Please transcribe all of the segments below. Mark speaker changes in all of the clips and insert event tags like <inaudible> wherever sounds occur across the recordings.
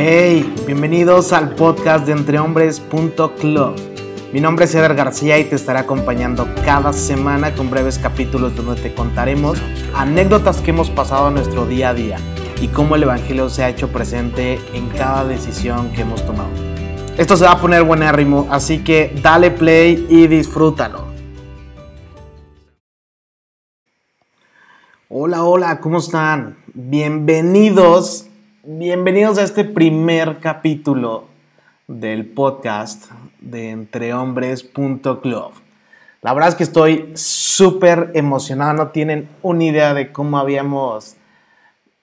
Speaker 1: Hey, bienvenidos al podcast de entrehombres.club. Mi nombre es Eder García y te estaré acompañando cada semana con breves capítulos donde te contaremos anécdotas que hemos pasado en nuestro día a día y cómo el Evangelio se ha hecho presente en cada decisión que hemos tomado. Esto se va a poner buenérrimo, así que dale play y disfrútalo. Hola, hola, ¿cómo están? Bienvenidos, bienvenidos a este primer capítulo del podcast de entrehombres.club. La verdad es que estoy súper emocionado, no tienen una idea de cómo habíamos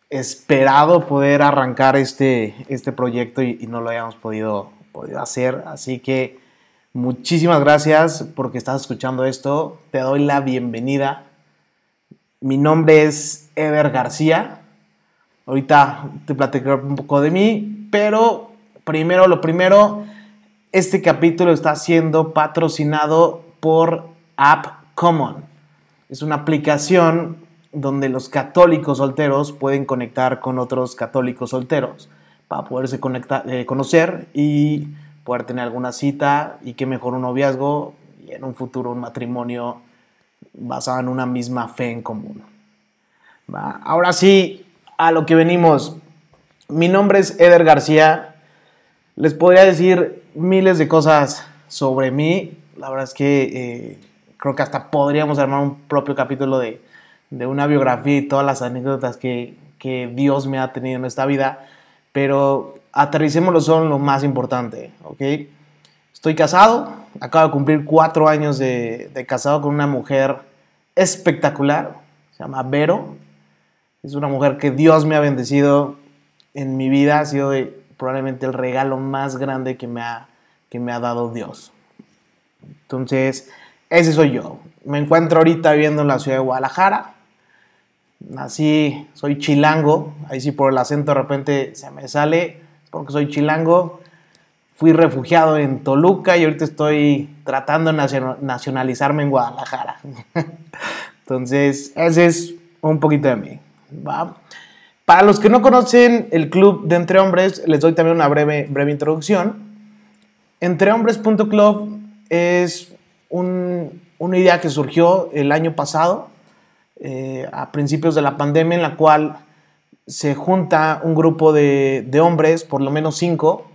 Speaker 1: esperado poder arrancar este, este proyecto y, y no lo habíamos podido, podido hacer. Así que muchísimas gracias porque estás escuchando esto. Te doy la bienvenida. Mi nombre es Eder García. Ahorita te platicaré un poco de mí, pero primero lo primero, este capítulo está siendo patrocinado por App Common. Es una aplicación donde los católicos solteros pueden conectar con otros católicos solteros para poderse conectar, eh, conocer y poder tener alguna cita y qué mejor un noviazgo y en un futuro un matrimonio basado en una misma fe en común. Ahora sí, a lo que venimos. Mi nombre es Eder García. Les podría decir miles de cosas sobre mí. La verdad es que eh, creo que hasta podríamos armar un propio capítulo de, de una biografía y todas las anécdotas que, que, Dios me ha tenido en esta vida. Pero aterricémoslo solo en lo más importante, ¿ok? Estoy casado, acabo de cumplir cuatro años de, de casado con una mujer espectacular, se llama Vero. Es una mujer que Dios me ha bendecido en mi vida, ha sido probablemente el regalo más grande que me, ha, que me ha dado Dios. Entonces, ese soy yo. Me encuentro ahorita viviendo en la ciudad de Guadalajara. Nací, soy chilango. Ahí sí por el acento de repente se me sale, porque soy chilango. Fui refugiado en Toluca y ahorita estoy tratando de nacionalizarme en Guadalajara. <laughs> Entonces, ese es un poquito de mí. Para los que no conocen el club de Entre Hombres, les doy también una breve, breve introducción. Entrehombres.club es un, una idea que surgió el año pasado, eh, a principios de la pandemia, en la cual se junta un grupo de, hombres, por lo menos cinco,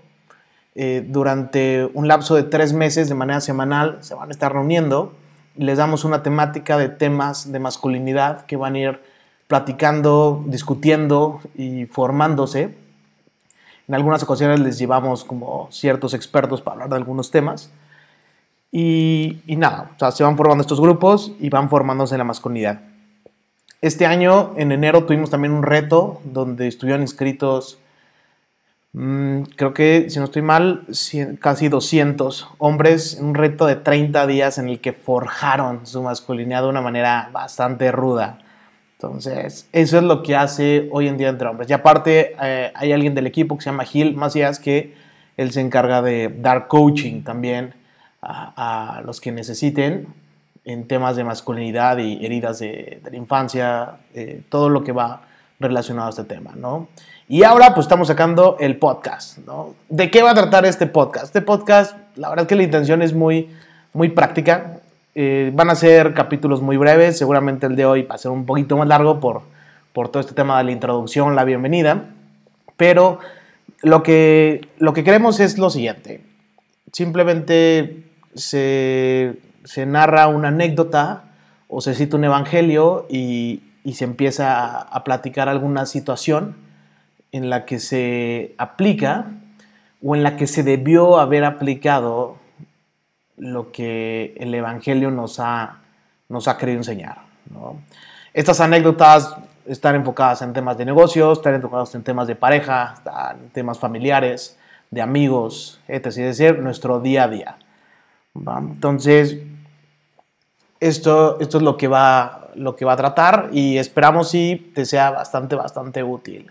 Speaker 1: eh, durante un lapso de tres meses de manera semanal, se van a estar reuniendo les damos una temática de temas de masculinidad que van a ir platicando, discutiendo y formándose. En algunas ocasiones les llevamos como ciertos expertos para hablar de algunos temas. Y, nada, o sea, se van formando estos grupos y van formándose en la masculinidad. Este año, en enero, tuvimos también un reto donde estuvieron inscritos, mmm, creo que, si no estoy mal, casi 200 hombres, un reto de 30 días en el que forjaron su masculinidad de una manera bastante ruda. Entonces, eso es lo que hace hoy en día entre hombres. Y aparte, eh, hay alguien del equipo que se llama Gil Macías que él se encarga de dar coaching también a, los que necesiten en temas de masculinidad y heridas de, la infancia, todo lo que va relacionado a este tema, ¿no? Y ahora pues estamos sacando el podcast, ¿no? ¿De qué va a tratar este podcast? Este podcast, la verdad es que la intención es muy, muy práctica. Eh, van a ser capítulos muy breves, seguramente el de hoy va a ser un poquito más largo por, por todo este tema de la introducción, la bienvenida, pero lo que, lo que queremos es lo siguiente, simplemente se, se narra una anécdota o se cita un evangelio y, y se empieza a, a platicar alguna situación en la que se aplica o en la que se debió haber aplicado lo que el Evangelio nos ha, nos ha querido enseñar. Estas anécdotas están enfocadas en temas de negocios, están enfocadas en temas de pareja, en temas familiares, de amigos, etc. Es decir, nuestro día a día. Entonces, esto, esto es lo que, va, lo que va a tratar y esperamos si te sea bastante, bastante útil.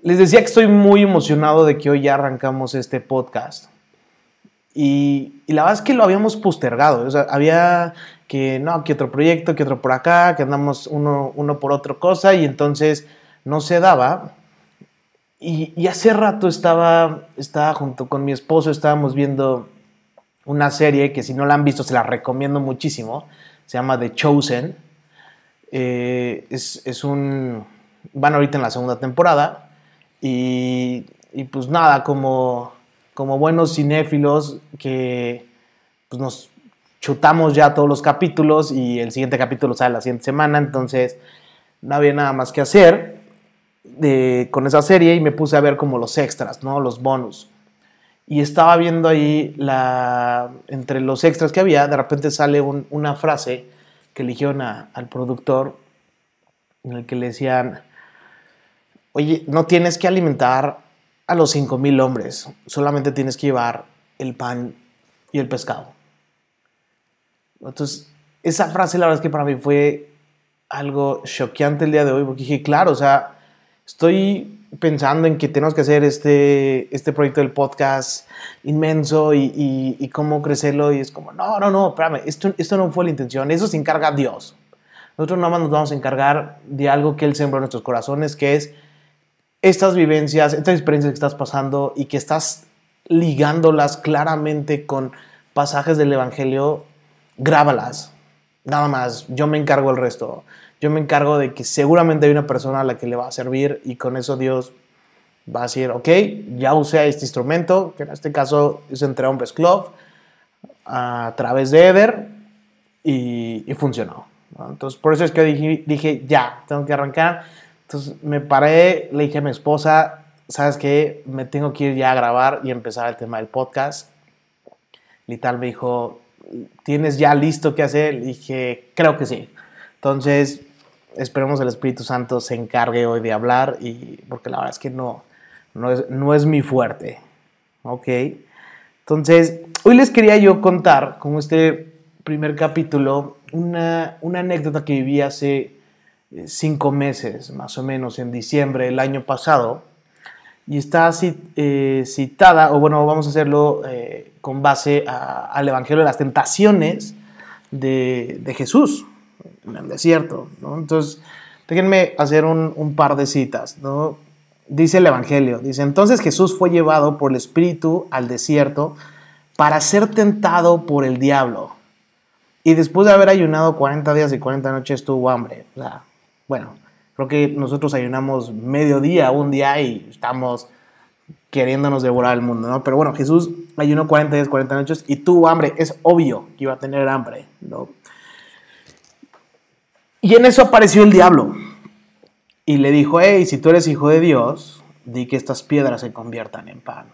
Speaker 1: Les decía que estoy muy emocionado de que hoy ya arrancamos este podcast. Y, y, la verdad es que lo habíamos postergado. O sea, había que, no, que otro proyecto, que otro por acá, que andamos uno, uno por otra cosa y entonces no se daba. Y, hace rato estaba, estaba junto con mi esposo, estábamos viendo una serie que si no la han visto se la recomiendo muchísimo. Se llama The Chosen. Eh, es, un... Van ahorita en la segunda temporada. Y, y pues nada, como, como buenos cinéfilos que pues nos chutamos ya todos los capítulos y el siguiente capítulo sale la siguiente semana. Entonces no había nada más que hacer con esa serie y me puse a ver como los extras, ¿no? Los bonus. Y estaba viendo ahí la, entre los extras que había, de repente sale una frase que eligieron al productor en el que le decían, oye, no tienes que alimentar a los 5.000 hombres, solamente tienes que llevar el pan y el pescado. Entonces, esa frase la verdad es que para mí fue algo choqueante el día de hoy, porque dije, claro, o sea, estoy pensando en que tenemos que hacer este, este proyecto del podcast inmenso y, cómo crecerlo y es como, no, no, no, espérame, esto, esto no fue la intención, eso se encarga Dios. Nosotros nada más nos vamos a encargar de algo que Él sembró en nuestros corazones, que es estas vivencias, estas experiencias que estás pasando y que estás ligándolas claramente con pasajes del Evangelio, grábalas. Nada más, yo me encargo el resto. Yo me encargo de que seguramente hay una persona a la que le va a servir y con eso Dios va a decir, ok, ya usé este instrumento, que en este caso es Entre Hombres Club, a través de Eder y, funcionó. Entonces, por eso es que dije, dije, ya, tengo que arrancar. Entonces, me paré, le dije a mi esposa, ¿sabes qué? Me tengo que ir ya a grabar y empezar el tema del podcast. Y tal me dijo, ¿tienes ya listo qué hacer? Le dije, creo que sí. Entonces, esperemos el Espíritu Santo se encargue hoy de hablar, y, porque la verdad es que no, no, es, no es mi fuerte. ¿Ok? Entonces, hoy les quería yo contar, como este primer capítulo, una, una anécdota que viví hace cinco meses, más o menos, en diciembre del año pasado, y está eh, citada, o bueno, vamos a hacerlo eh, con base al Evangelio de las Tentaciones de, Jesús en el desierto, ¿no? Entonces, déjenme hacer un, par de citas, ¿no? Dice el Evangelio, dice, entonces Jesús fue llevado por el Espíritu al desierto para ser tentado por el diablo. Y después de haber ayunado 40 días y 40 noches tuvo hambre. Bueno, creo que nosotros ayunamos medio día, un día y estamos queriéndonos devorar el mundo, ¿no? Pero bueno, Jesús ayunó 40 días, 40 noches y tuvo hambre. Es obvio que iba a tener hambre, ¿no? Y en eso apareció el diablo y le dijo, hey, si tú eres hijo de Dios, di que estas piedras se conviertan en pan.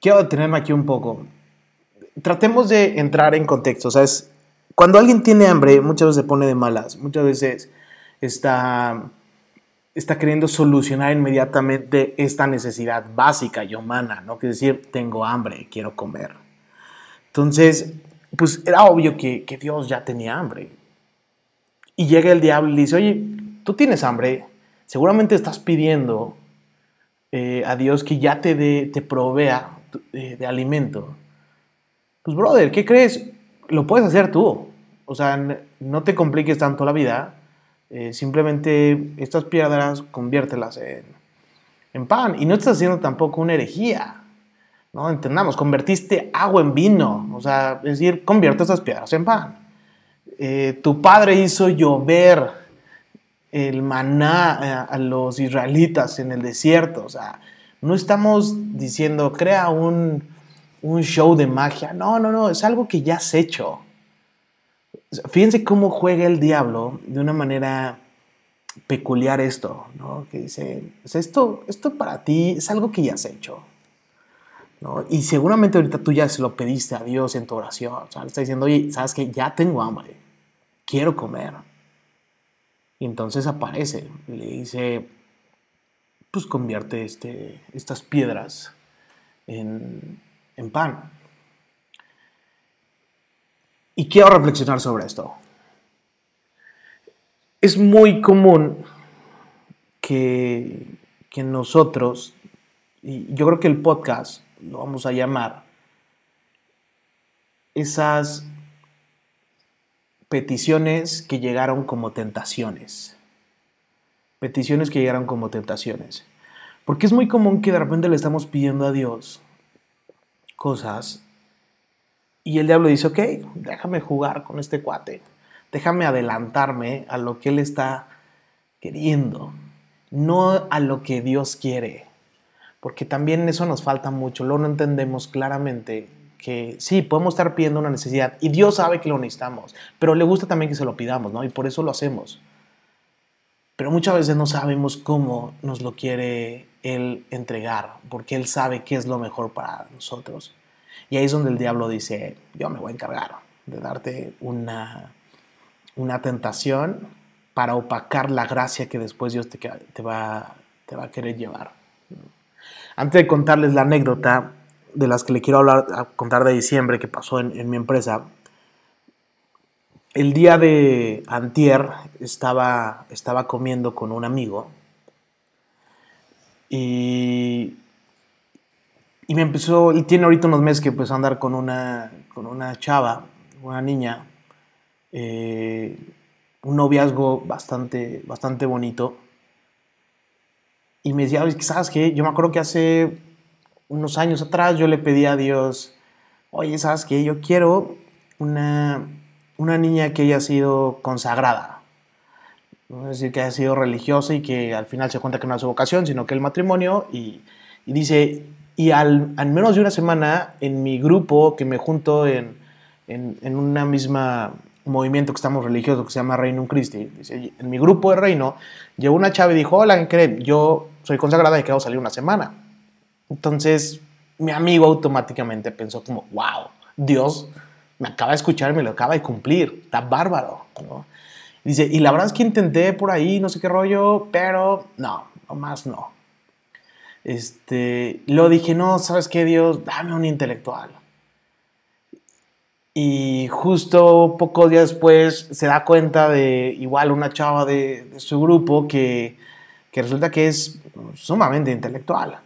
Speaker 1: Quiero detenerme aquí un poco. Tratemos de entrar en contexto. O cuando alguien tiene hambre, muchas veces se pone de malas, muchas veces está, está queriendo solucionar inmediatamente esta necesidad básica y humana, ¿no? Que decir, tengo hambre, quiero comer. Entonces, pues era obvio que, que Dios ya tenía hambre. Y llega el diablo y dice, oye, tú tienes hambre, seguramente estás pidiendo eh, a Dios que ya te, te provea eh, de, alimento. Pues, brother, ¿qué crees? Lo puedes hacer tú. O sea, no te compliques tanto la vida. Eh, simplemente estas piedras conviértelas en, en, pan. Y no estás haciendo tampoco una herejía. ¿no? Entendamos, convertiste agua en vino. O sea, es decir, convierte esas piedras en pan. Eh, tu padre hizo llover el maná eh, a los israelitas en el desierto. O sea, no estamos diciendo, crea un, show de magia. No, no, no, es algo que ya has hecho. Fíjense cómo juega el diablo de una manera peculiar esto, ¿no? Que dice, esto, esto para ti es algo que ya has hecho. Y seguramente ahorita tú ya se lo pediste a Dios en tu oración. O sea, le está diciendo, oye, sabes que ya tengo hambre quiero comer. Y entonces aparece y le dice, pues convierte este, estas piedras en, en pan. Y quiero reflexionar sobre esto. Es muy común que, que nosotros, y yo creo que el podcast lo vamos a llamar, esas peticiones que llegaron como tentaciones. peticiones que llegaron como tentaciones. Porque es muy común que de repente le estamos pidiendo a Dios cosas y el diablo dice, ok, déjame jugar con este cuate, déjame adelantarme a lo que él está queriendo, no a lo que Dios quiere. Porque también eso nos falta mucho, luego no entendemos claramente que sí, podemos estar pidiendo una necesidad y Dios sabe que lo necesitamos, pero le gusta también que se lo pidamos, ¿no? Y por eso lo hacemos. Pero muchas veces no sabemos cómo nos lo quiere Él entregar, porque Él sabe qué es lo mejor para nosotros. Y ahí es donde el diablo dice, yo me voy a encargar de darte una, una tentación para opacar la gracia que después Dios te, te, va, te va a querer llevar. Antes de contarles la anécdota, de las que le quiero hablar, contar de diciembre que pasó en, mi empresa, el día de antier estaba, estaba comiendo con un amigo y, y me empezó, y tiene ahorita unos meses que empezó a andar con una, con una chava, una niña, eh, un noviazgo bastante, bastante bonito. Y me decía, ¿sabes qué? Yo me acuerdo que hace unos años atrás yo le pedí a Dios, oye, ¿sabes qué? Yo quiero una, una niña que haya sido consagrada. No es decir, que haya sido religiosa y que al final se cuenta que no es su vocación, sino que el matrimonio. Y, dice, y al, menos de una semana en mi grupo que me junto en, en, en una misma movimiento que estamos religioso que se llama Reino Christi, en mi grupo de Reino, llegó una chava y dijo, hola, ¿qué creen? Yo soy consagrada y quiero salir una semana. Entonces, mi amigo automáticamente pensó como, wow, Dios me acaba de escuchar me lo acaba de cumplir, está bárbaro. Dice, y la verdad es que intenté por ahí, no sé qué rollo, pero no, más no. Este, lo dije, no, ¿sabes qué, Dios? Dame un intelectual. Y justo pocos días después se da cuenta de igual una chava de, su grupo que, que resulta que es sumamente intelectual.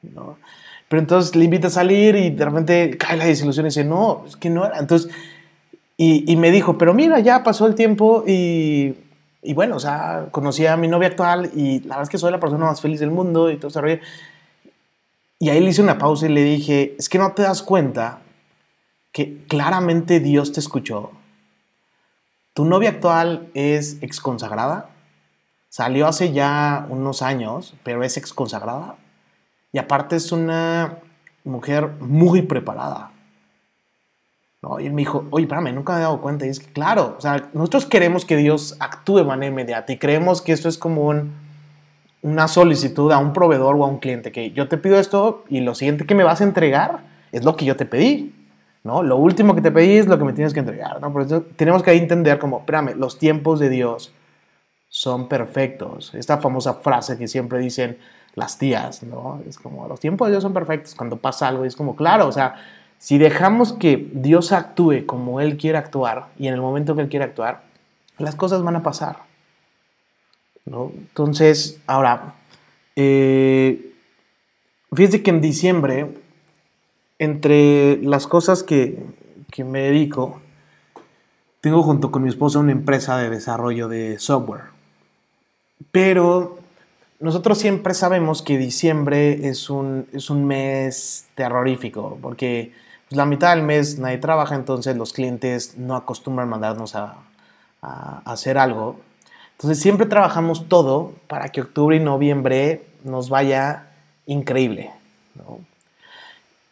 Speaker 1: Pero entonces le invita a salir y de repente cae la desilusión y dice, no, es que no era. Entonces, y, y me dijo, pero mira, ya pasó el tiempo y, y, bueno, o sea, conocí a mi novia actual y la verdad es que soy la persona más feliz del mundo y todo ese Y ahí le hice una pausa y le dije, es que no te das cuenta que claramente Dios te escuchó. Tu novia actual es exconsagrada. Salió hace ya unos años, pero es exconsagrada. Y aparte es una mujer muy preparada. ¿No? Y él me dijo, oye, espérame, nunca me he dado cuenta. Y es que, claro, o sea, nosotros queremos que Dios actúe de manera inmediata y creemos que esto es como una solicitud a un proveedor o a un cliente, que yo te pido esto y lo siguiente que me vas a entregar es lo que yo te pedí. ¿no? Lo último que te pedí es lo que me tienes que entregar. ¿no? Por eso tenemos que entender como, espérame, los tiempos de Dios son perfectos. Esta famosa frase que siempre dicen, las tías, ¿no? Es como, los tiempos de Dios son perfectos cuando pasa algo, y es como, claro, o sea, si dejamos que Dios actúe como Él quiere actuar y en el momento que Él quiere actuar, las cosas van a pasar, ¿no? Entonces, ahora, eh, fíjense que en diciembre, entre las cosas que, que me dedico, tengo junto con mi esposa una empresa de desarrollo de software. Pero nosotros siempre sabemos que diciembre es un, es un mes terrorífico, porque pues, la mitad del mes nadie trabaja, entonces los clientes no acostumbran mandarnos a, hacer algo. Entonces siempre trabajamos todo para que octubre y noviembre nos vaya increíble.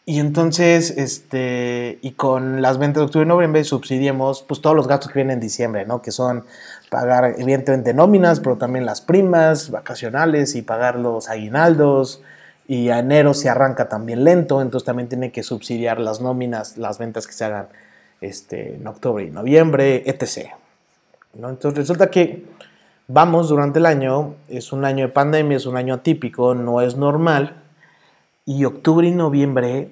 Speaker 1: Y entonces, este, y con las ventas de octubre y noviembre subsidiemos pues todos los gastos que vienen en diciembre, ¿no? Que son pagar evidentemente nóminas, pero también las primas vacacionales y pagar los aguinaldos. Y a enero se arranca también lento, entonces también tiene que subsidiar las nóminas, las ventas que se hagan este, en octubre y noviembre, etc. ¿no? Entonces resulta que vamos durante el año, es un año de pandemia, es un año atípico, no es normal, y octubre y noviembre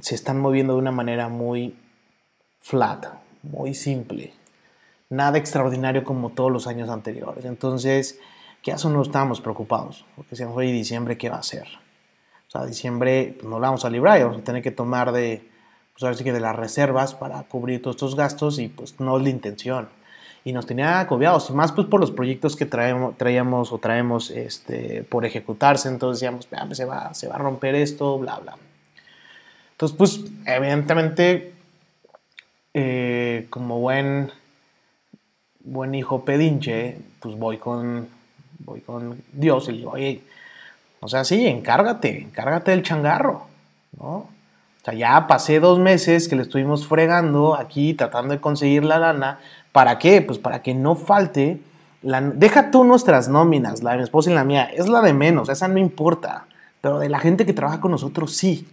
Speaker 1: se están moviendo de una manera muy flat, muy simple nada extraordinario como todos los años anteriores. Entonces, ¿qué hace? No estábamos preocupados, porque decíamos, oye, diciembre, ¿qué va a ser? O sea, diciembre pues, no lo vamos a librar, vamos a tener que tomar de, pues ahora sí que de las reservas para cubrir todos estos gastos y pues no es la intención. y nos tenía agobiados, y más pues por los proyectos que traemos, traíamos o traemos este, por ejecutarse, entonces decíamos, pues, se, va, se va a romper esto, bla, bla. Entonces, pues, evidentemente, eh, como buen, buen hijo pedinche, pues voy con, voy con Dios y le digo, oye, o sea, sí, encárgate, encárgate del changarro, ¿no? O sea, ya pasé dos meses que le estuvimos fregando aquí, tratando de conseguir la lana, ¿Para qué? Pues para que no falte. La, deja tú nuestras nóminas, la de mi esposa y la mía, es la de menos, esa no importa. Pero de la gente que trabaja con nosotros, sí.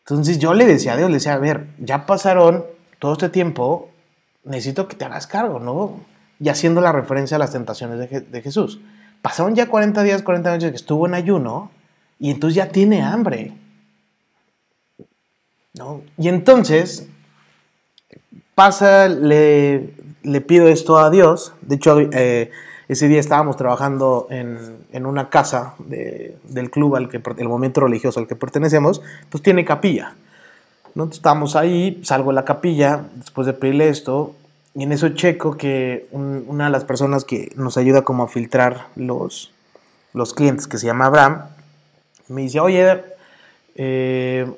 Speaker 1: Entonces yo le decía a Dios, le decía, a ver, ya pasaron todo este tiempo, necesito que te hagas cargo, ¿no? Y haciendo la referencia a las tentaciones de, de Jesús. Pasaron ya 40 días, 40 noches que estuvo en ayuno y entonces ya tiene hambre. ¿No? Y entonces pasa, le, pido esto a Dios. De hecho, eh, ese día estábamos trabajando en, en una casa del club al que el momento religioso al que pertenecemos, pues tiene capilla. ¿no? Estamos ahí, salgo de la capilla después de pedirle esto, y en eso checo que una de las personas que nos ayuda como a filtrar los, los clientes, que se llama Abraham, me dice, oye, eh,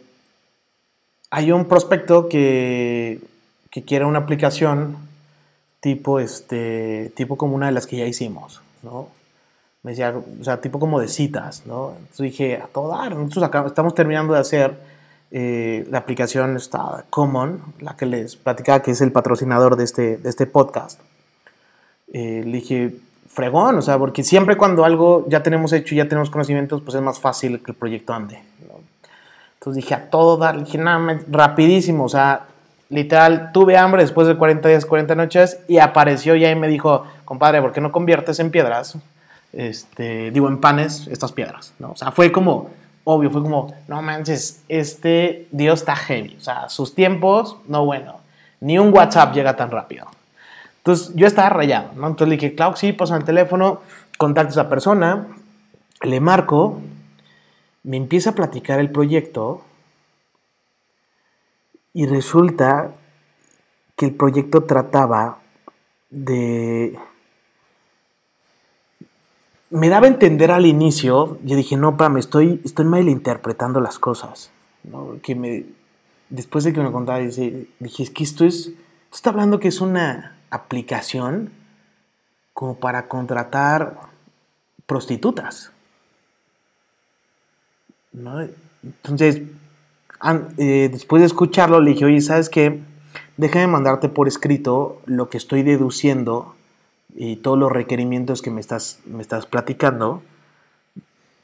Speaker 1: hay un prospecto que que quiera una aplicación tipo, este, tipo como una de las que ya hicimos, ¿no? Me decía, o sea, tipo como de citas, ¿no? Entonces dije, a todo dar, nosotros estamos terminando de hacer eh, la aplicación está Common, la que les platicaba que es el patrocinador de este, de este podcast. Eh, le dije, fregón, o sea, porque siempre cuando algo ya tenemos hecho y ya tenemos conocimientos, pues es más fácil que el proyecto ande. Entonces dije, a todo dar, dije, nada, rapidísimo, o sea, literal, tuve hambre después de 40 días, 40 noches y apareció ya y me dijo, compadre, ¿por qué no conviertes en piedras? Este, digo, en panes estas piedras, ¿no? O sea, fue como, obvio, fue como, no manches, este Dios está heavy, o sea, sus tiempos, no bueno, ni un WhatsApp llega tan rápido. Entonces, yo estaba rayado, ¿no? Entonces le dije, claro, sí, pasa el teléfono, contacto a esa persona, le marco, me empieza a platicar el proyecto, y resulta que el proyecto trataba de... Me daba a entender al inicio, yo dije, no, pa, me estoy, estoy malinterpretando las cosas. Que me, después de que me contaba, dije, es que esto es, está hablando que es una aplicación como para contratar prostitutas. ¿no? Entonces, eh, después de escucharlo, le dije, oye, ¿sabes qué? Déjame mandarte por escrito lo que estoy deduciendo y todos los requerimientos que me estás, me estás platicando,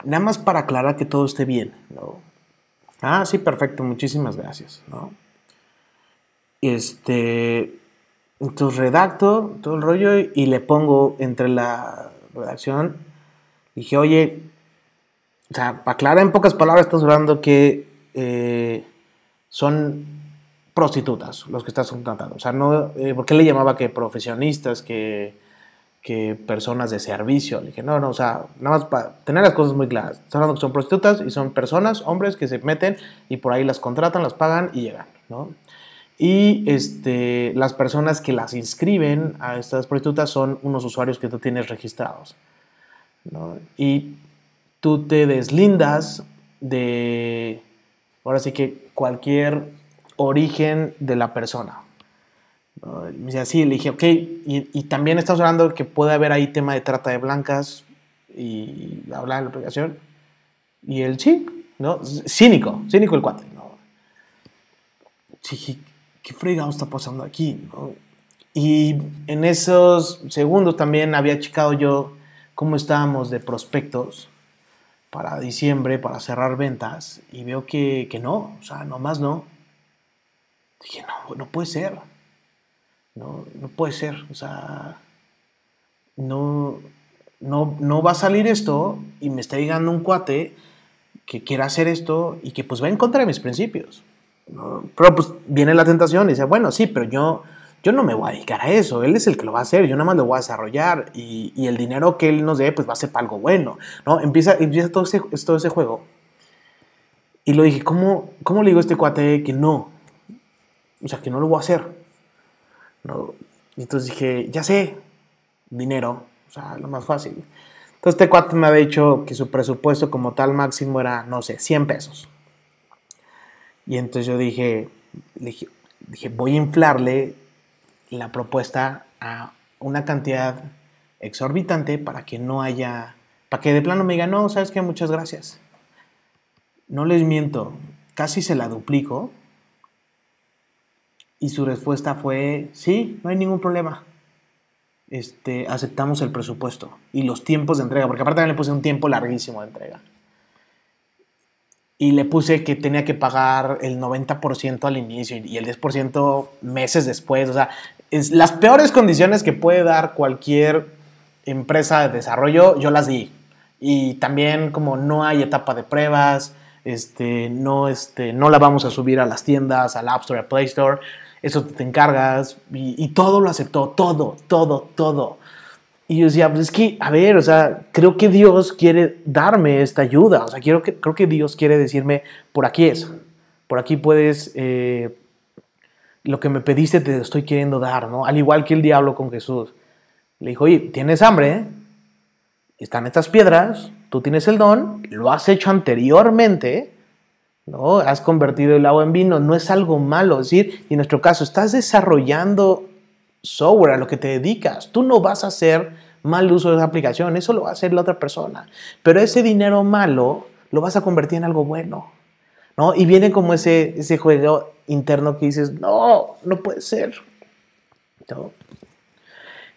Speaker 1: nada más para aclarar que todo esté bien, ¿no? Ah, sí, perfecto, muchísimas gracias, ¿no? Este, entonces redacto todo el rollo y le pongo entre la redacción, dije, oye, o sea, para aclarar en pocas palabras, estás hablando que eh, son prostitutas los que estás contratando. O sea, no, eh, ¿por qué le llamaba que profesionistas, que, que, personas de servicio? Le dije, no, no, o sea, nada más para tener las cosas muy claras. Estás hablando que son prostitutas y son personas, hombres que se meten y por ahí las contratan, las pagan y llegan, ¿no? Y este, las personas que las inscriben a estas prostitutas son unos usuarios que tú tienes registrados. ¿no? Y tú te deslindas de ahora sí que cualquier origen de la persona. Dice así, le dije, ok, y, también estamos hablando que puede haber ahí tema de trata de blancas y hablar de la aplicación. Y él sí, ¿no? Cínico, cínico el cuate, ¿no? Sí, ¿qué fregado está pasando aquí? Y en esos segundos también había checado yo cómo estábamos de prospectos para diciembre, para cerrar ventas, y veo que, no, o sea, nomás no. Dije, no, no puede ser. No, no puede ser. O sea, no, no, no va a salir esto y me está llegando un cuate que quiera hacer esto y que pues va en contra de mis principios. Pero pues viene la tentación y dice, bueno, sí, pero yo yo no me voy a dedicar a eso, él es el que lo va a hacer, yo nada más lo voy a desarrollar y, el dinero que él nos dé pues va a ser para algo bueno, ¿no? Empieza, empieza todo, ese, todo ese juego. Y lo dije, ¿cómo, le digo a este cuate que no? O sea, que no lo voy a hacer. Y entonces dije, ya sé, dinero, o sea, lo más fácil. Entonces este cuate me había dicho que su presupuesto como tal máximo era, no sé, 100 pesos. Y entonces yo dije, dije, dije voy a inflarle la propuesta a una cantidad exorbitante para que no haya, para que de plano me diga, no, sabes que muchas gracias. No les miento, casi se la duplico. Y su respuesta fue, sí, no hay ningún problema. Este, aceptamos el presupuesto y los tiempos de entrega, porque aparte también le puse un tiempo larguísimo de entrega. Y le puse que tenía que pagar el 90% al inicio y el 10% meses después. O sea, es las peores condiciones que puede dar cualquier empresa de desarrollo, yo las di. Y también como no hay etapa de pruebas, este, no, este, no la vamos a subir a las tiendas, al App Store, al Play Store, eso te encargas y, todo lo aceptó, todo, todo, todo. Y yo decía, pues es que, a ver, o sea, creo que Dios quiere darme esta ayuda, o sea, quiero que, creo que Dios quiere decirme, por aquí es, por aquí puedes, eh, lo que me pediste te estoy queriendo dar, ¿no? Al igual que el diablo con Jesús. Le dijo, oye, ¿tienes hambre? Están estas piedras, tú tienes el don, lo has hecho anteriormente, ¿no? Has convertido el agua en vino, no es algo malo. Es decir, y en nuestro caso, estás desarrollando software a lo que te dedicas. Tú no vas a hacer mal uso de esa aplicación, eso lo va a hacer la otra persona. Pero ese dinero malo lo vas a convertir en algo bueno. ¿no? Y viene como ese, ese juego interno que dices, no, no puede ser.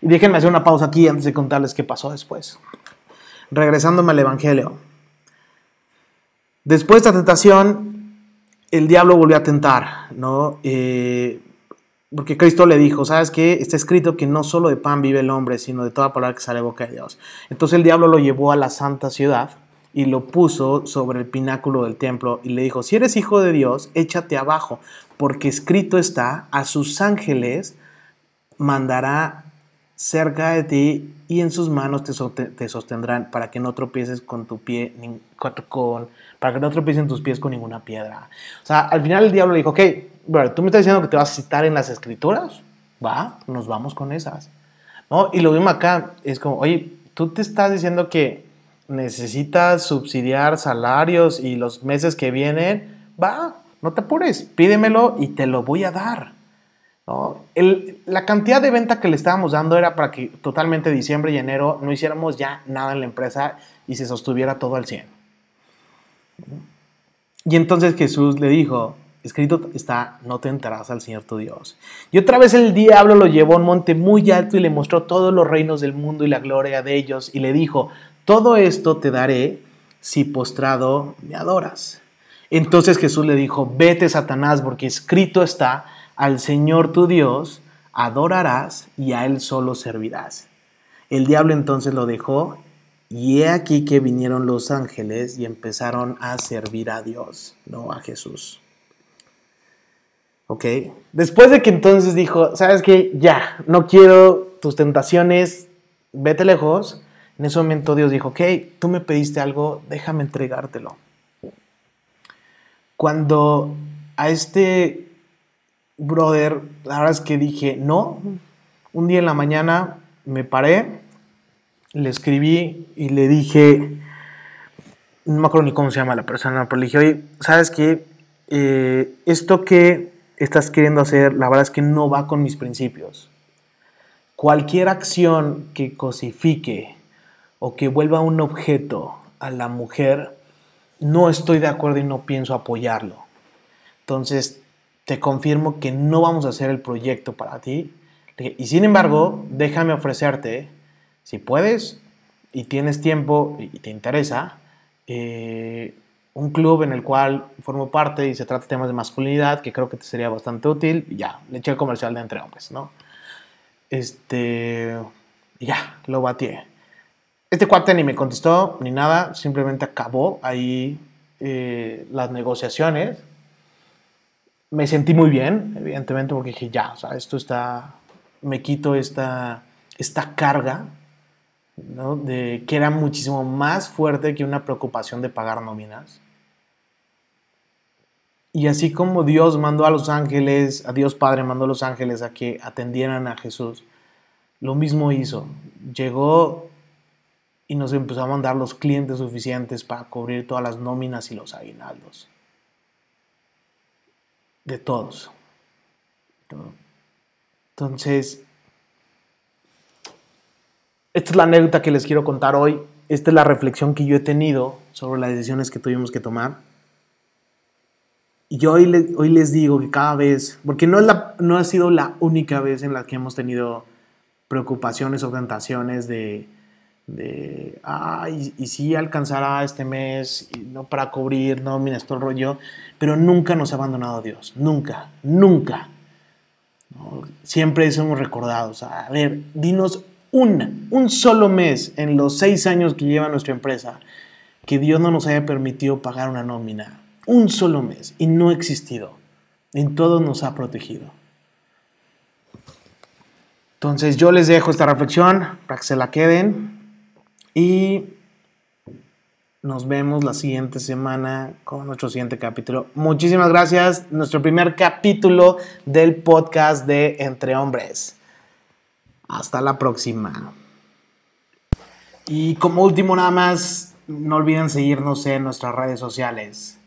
Speaker 1: Y déjenme hacer una pausa aquí antes de contarles qué pasó después. Regresándome al Evangelio. Después de esta tentación, el diablo volvió a tentar, ¿no? Eh, porque Cristo le dijo, ¿sabes qué? Está escrito que no solo de pan vive el hombre, sino de toda palabra que sale de boca de Dios. Entonces el diablo lo llevó a la santa ciudad y lo puso sobre el pináculo del templo y le dijo, si eres hijo de Dios, échate abajo, porque escrito está, a sus ángeles mandará cerca de ti y en sus manos te, sostendrán para que no tropieces con tu pie, con, para que no tropiecen tus pies con ninguna piedra. O sea, al final el diablo le dijo, ok, tú me estás diciendo que te vas a citar en las escrituras, va, nos vamos con esas. ¿No? Y lo mismo acá, es como, oye, tú te estás diciendo que necesitas subsidiar salarios y los meses que vienen, va, no te apures, pídemelo y te lo voy a dar. la cantidad de venta que le estábamos dando era para que totalmente diciembre y enero no hiciéramos ya nada en la empresa y se sostuviera todo al 100. Y entonces Jesús le dijo, escrito está, no te enterarás al Señor tu Dios. Y otra vez el diablo lo llevó a un monte muy alto y le mostró todos los reinos del mundo y la gloria de ellos y le dijo, todo esto te daré si postrado me adoras. Entonces Jesús le dijo, vete Satanás, porque escrito está, al Señor tu Dios adorarás y a Él solo servirás. El diablo entonces lo dejó y he aquí que vinieron los ángeles y empezaron a servir a Dios, no a Jesús. ¿Ok? Después de que entonces dijo, sabes que ya, no quiero tus tentaciones, vete lejos, en ese momento Dios dijo, ok, tú me pediste algo, déjame entregártelo. Cuando a este brother, la verdad es que dije, no, un día en la mañana me paré, le escribí y le dije, no me acuerdo ni cómo se llama la persona, pero le dije, oye, ¿sabes qué? Eh, esto que estás queriendo hacer, la verdad es que no va con mis principios. Cualquier acción que cosifique o que vuelva un objeto a la mujer, no estoy de acuerdo y no pienso apoyarlo. Entonces, te confirmo que no vamos a hacer el proyecto para ti. Y sin embargo, déjame ofrecerte, si puedes y tienes tiempo y te interesa, eh, un club en el cual formo parte y se trata temas de masculinidad, que creo que te sería bastante útil. ya, le eché el comercial de entre hombres, ¿no? Este, ya, lo batí. Este cuate ni me contestó ni nada, simplemente acabó ahí eh, las negociaciones. Me sentí muy bien, evidentemente, porque dije, ya, o sea, esto está, me quito esta, esta carga, De que era muchísimo más fuerte que una preocupación de pagar nóminas. Y así como Dios mandó a los ángeles, a Dios Padre mandó a los ángeles a que atendieran a Jesús, lo mismo hizo. Llegó y nos empezó a mandar los clientes suficientes para cubrir todas las nóminas y los aguinaldos. De todos. Entonces, esta es la anécdota que les quiero contar hoy. Esta es la reflexión que yo he tenido sobre las decisiones que tuvimos que tomar. Y yo hoy, hoy les digo que cada vez, porque no, es la, no ha sido la única vez en la que hemos tenido preocupaciones o tentaciones de, de ay, y, si alcanzará este mes, no para cubrir, no, mira, esto el rollo, pero nunca nos ha abandonado Dios, nunca, nunca. Siempre somos recordados, a ver, dinos una, un solo mes en los seis años que lleva nuestra empresa que Dios no nos haya permitido pagar una nómina, un solo mes, y no ha existido, en todo nos ha protegido. Entonces yo les dejo esta reflexión para que se la queden y nos vemos la siguiente semana con nuestro siguiente capítulo. Muchísimas gracias. Nuestro primer capítulo del podcast de Entre Hombres. Hasta la próxima. Y como último nada más, no olviden seguirnos en nuestras redes sociales.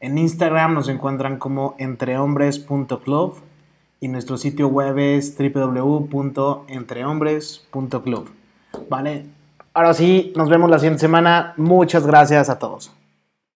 Speaker 1: En Instagram nos encuentran como entrehombres.club y nuestro sitio web es www.entrehombres.club. ¿Vale? Ahora sí, nos vemos la siguiente semana. Muchas gracias a todos.